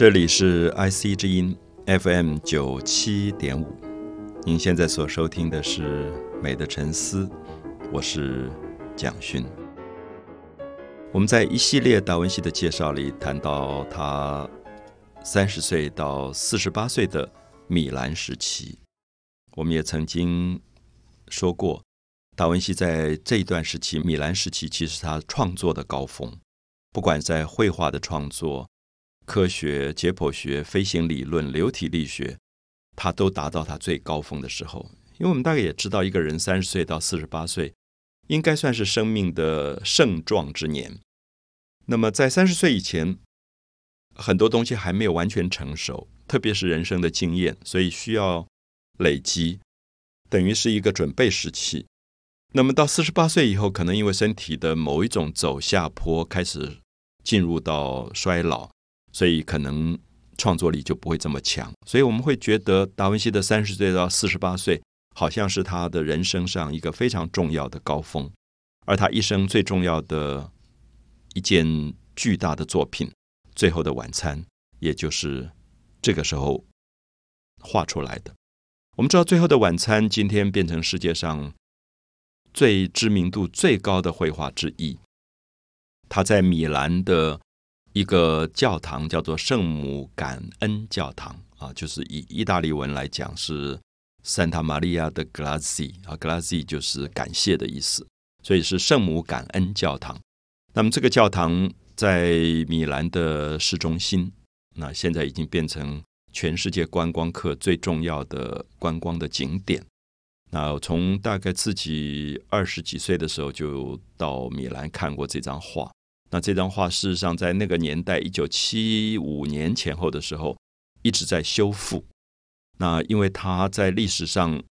这里是 IC 之音 FM 九七点五，您现在所收听的是《美的沉思》，我是蒋勋。我们在一系列达文西的介绍里谈到他三十岁到四十八岁的米兰时期，我们也曾经说过，达文西在这一段时期，米兰时期其实他创作的高峰，不管在绘画的创作。科学、解剖学、飞行理论、流体力学，他都达到他最高峰的时候。因为我们大概也知道，一个人三十岁到四十八岁，应该算是生命的盛壮之年。那么在三十岁以前，很多东西还没有完全成熟，特别是人生的经验，所以需要累积，等于是一个准备时期。那么到四十八岁以后，可能因为身体的某一种走下坡，开始进入到衰老。所以可能创作力就不会这么强，所以我们会觉得达文西的三十岁到四十八岁，好像是他的人生上一个非常重要的高峰，而他一生最重要的一件巨大的作品《最后的晚餐》，也就是这个时候画出来的。我们知道，《最后的晚餐》今天变成世界上最知名度最高的绘画之一，他在米兰的。一个教堂叫做圣母感恩教堂啊，就是以意大利文来讲是 Santa Maria de g l a z i 啊 g l a z i 就是感谢的意思，所以是圣母感恩教堂。那么这个教堂在米兰的市中心，那现在已经变成全世界观光客最重要的观光的景点。那从大概自己二十几岁的时候就到米兰看过这张画。那这张画事实上在那个年代，一九七五年前后的时候，一直在修复。那因为它在历史上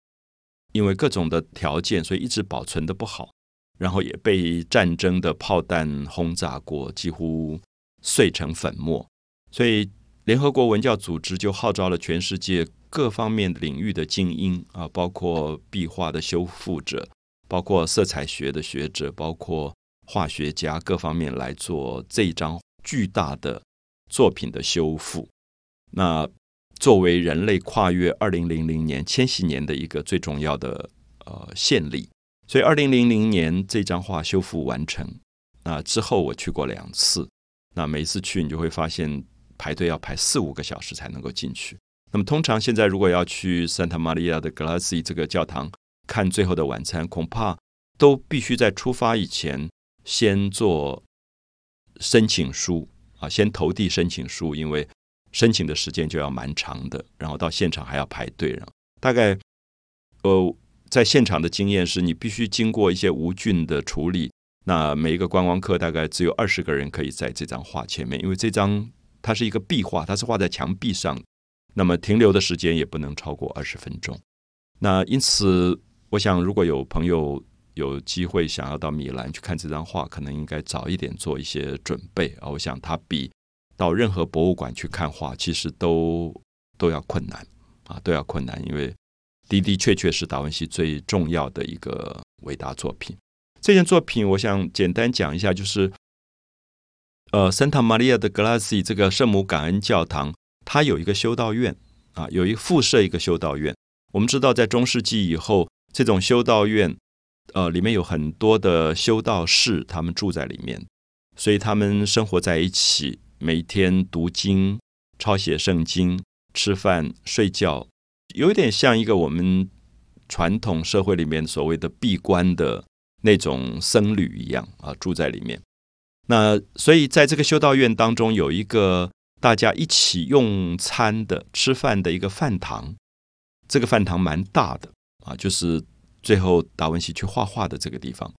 因为各种的条件，所以一直保存的不好，然后也被战争的炮弹轰炸过，几乎碎成粉末。所以联合国文教组织就号召了全世界各方面领域的精英啊，包括壁画的修复者，包括色彩学的学者，包括。化学家各方面来做这张巨大的作品的修复。那作为人类跨越二零零零年千禧年的一个最重要的呃献礼，所以二零零零年这张画修复完成。那之后我去过两次，那每一次去你就会发现排队要排四五个小时才能够进去。那么通常现在如果要去 Santa Maria 的 Glassy 这个教堂看《最后的晚餐》，恐怕都必须在出发以前。先做申请书啊，先投递申请书，因为申请的时间就要蛮长的，然后到现场还要排队。然后大概呃，在现场的经验是你必须经过一些无菌的处理。那每一个观光客大概只有二十个人可以在这张画前面，因为这张它是一个壁画，它是画在墙壁上，那么停留的时间也不能超过二十分钟。那因此，我想如果有朋友。有机会想要到米兰去看这张画，可能应该早一点做一些准备啊！我想它比到任何博物馆去看画，其实都都要困难啊，都要困难，因为的的确确是达文西最重要的一个伟大作品。这件作品，我想简单讲一下，就是呃，Santa Maria de Glassy 这个圣母感恩教堂，它有一个修道院啊，有一附设一个修道院。我们知道，在中世纪以后，这种修道院。呃，里面有很多的修道士，他们住在里面，所以他们生活在一起，每天读经、抄写圣经、吃饭、睡觉，有点像一个我们传统社会里面所谓的闭关的那种僧侣一样啊，住在里面。那所以在这个修道院当中，有一个大家一起用餐的、吃饭的一个饭堂，这个饭堂蛮大的啊，就是。最后，达文西去画画的这个地方，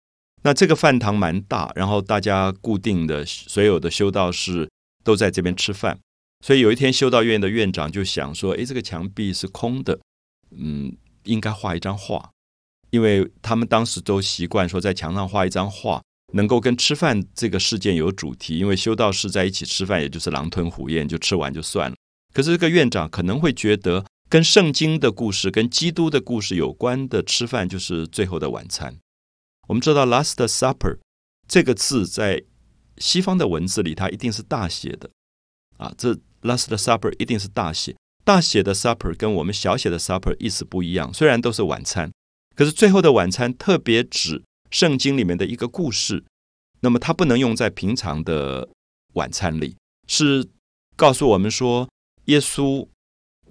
那这个饭堂蛮大，然后大家固定的所有的修道士都在这边吃饭。所以有一天，修道院的院长就想说：“诶，这个墙壁是空的，嗯，应该画一张画，因为他们当时都习惯说在墙上画一张画，能够跟吃饭这个事件有主题。因为修道士在一起吃饭，也就是狼吞虎咽，就吃完就算了。可是这个院长可能会觉得。”跟圣经的故事、跟基督的故事有关的吃饭，就是最后的晚餐。我们知道 “Last Supper” 这个字在西方的文字里，它一定是大写的啊，这 Last Supper 一定是大写，大写的 Supper 跟我们小写的 Supper 意思不一样。虽然都是晚餐，可是最后的晚餐特别指圣经里面的一个故事。那么它不能用在平常的晚餐里，是告诉我们说，耶稣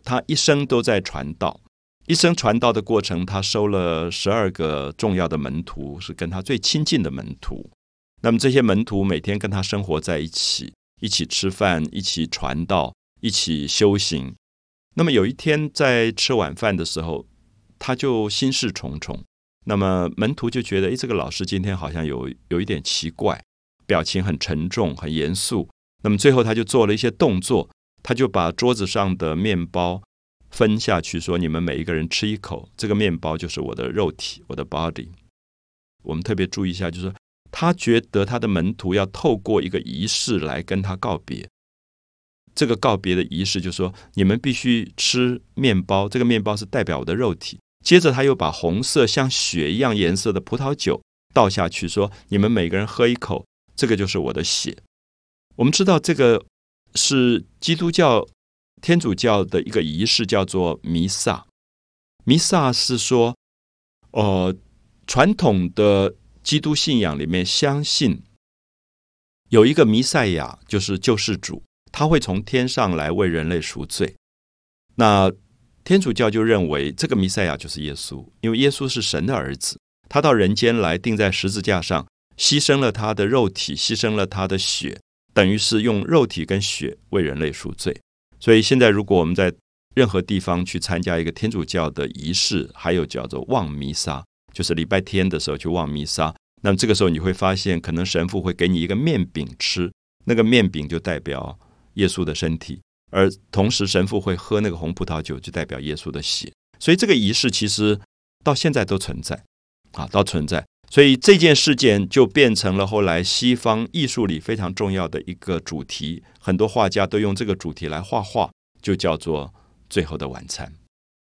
他一生都在传道，一生传道的过程，他收了十二个重要的门徒，是跟他最亲近的门徒。那么这些门徒每天跟他生活在一起，一起吃饭，一起传道，一起修行。那么有一天在吃晚饭的时候，他就心事重重。那么门徒就觉得，哎，这个老师今天好像有有一点奇怪，表情很沉重、很严肃。那么最后他就做了一些动作，他就把桌子上的面包分下去，说：“你们每一个人吃一口，这个面包就是我的肉体，我的 body。”我们特别注意一下，就是。他觉得他的门徒要透过一个仪式来跟他告别。这个告别的仪式就是说，你们必须吃面包，这个面包是代表我的肉体。接着他又把红色像血一样颜色的葡萄酒倒下去，说：“你们每个人喝一口，这个就是我的血。”我们知道这个是基督教、天主教的一个仪式，叫做弥撒。弥撒是说，呃，传统的。基督信仰里面相信有一个弥赛亚，就是救世主，他会从天上来为人类赎罪。那天主教就认为这个弥赛亚就是耶稣，因为耶稣是神的儿子，他到人间来钉在十字架上，牺牲了他的肉体，牺牲了他的血，等于是用肉体跟血为人类赎罪。所以现在如果我们在任何地方去参加一个天主教的仪式，还有叫做望弥撒。就是礼拜天的时候去望弥撒，那么这个时候你会发现，可能神父会给你一个面饼吃，那个面饼就代表耶稣的身体，而同时神父会喝那个红葡萄酒，就代表耶稣的血。所以这个仪式其实到现在都存在，啊，都存在。所以这件事件就变成了后来西方艺术里非常重要的一个主题，很多画家都用这个主题来画画，就叫做《最后的晚餐》。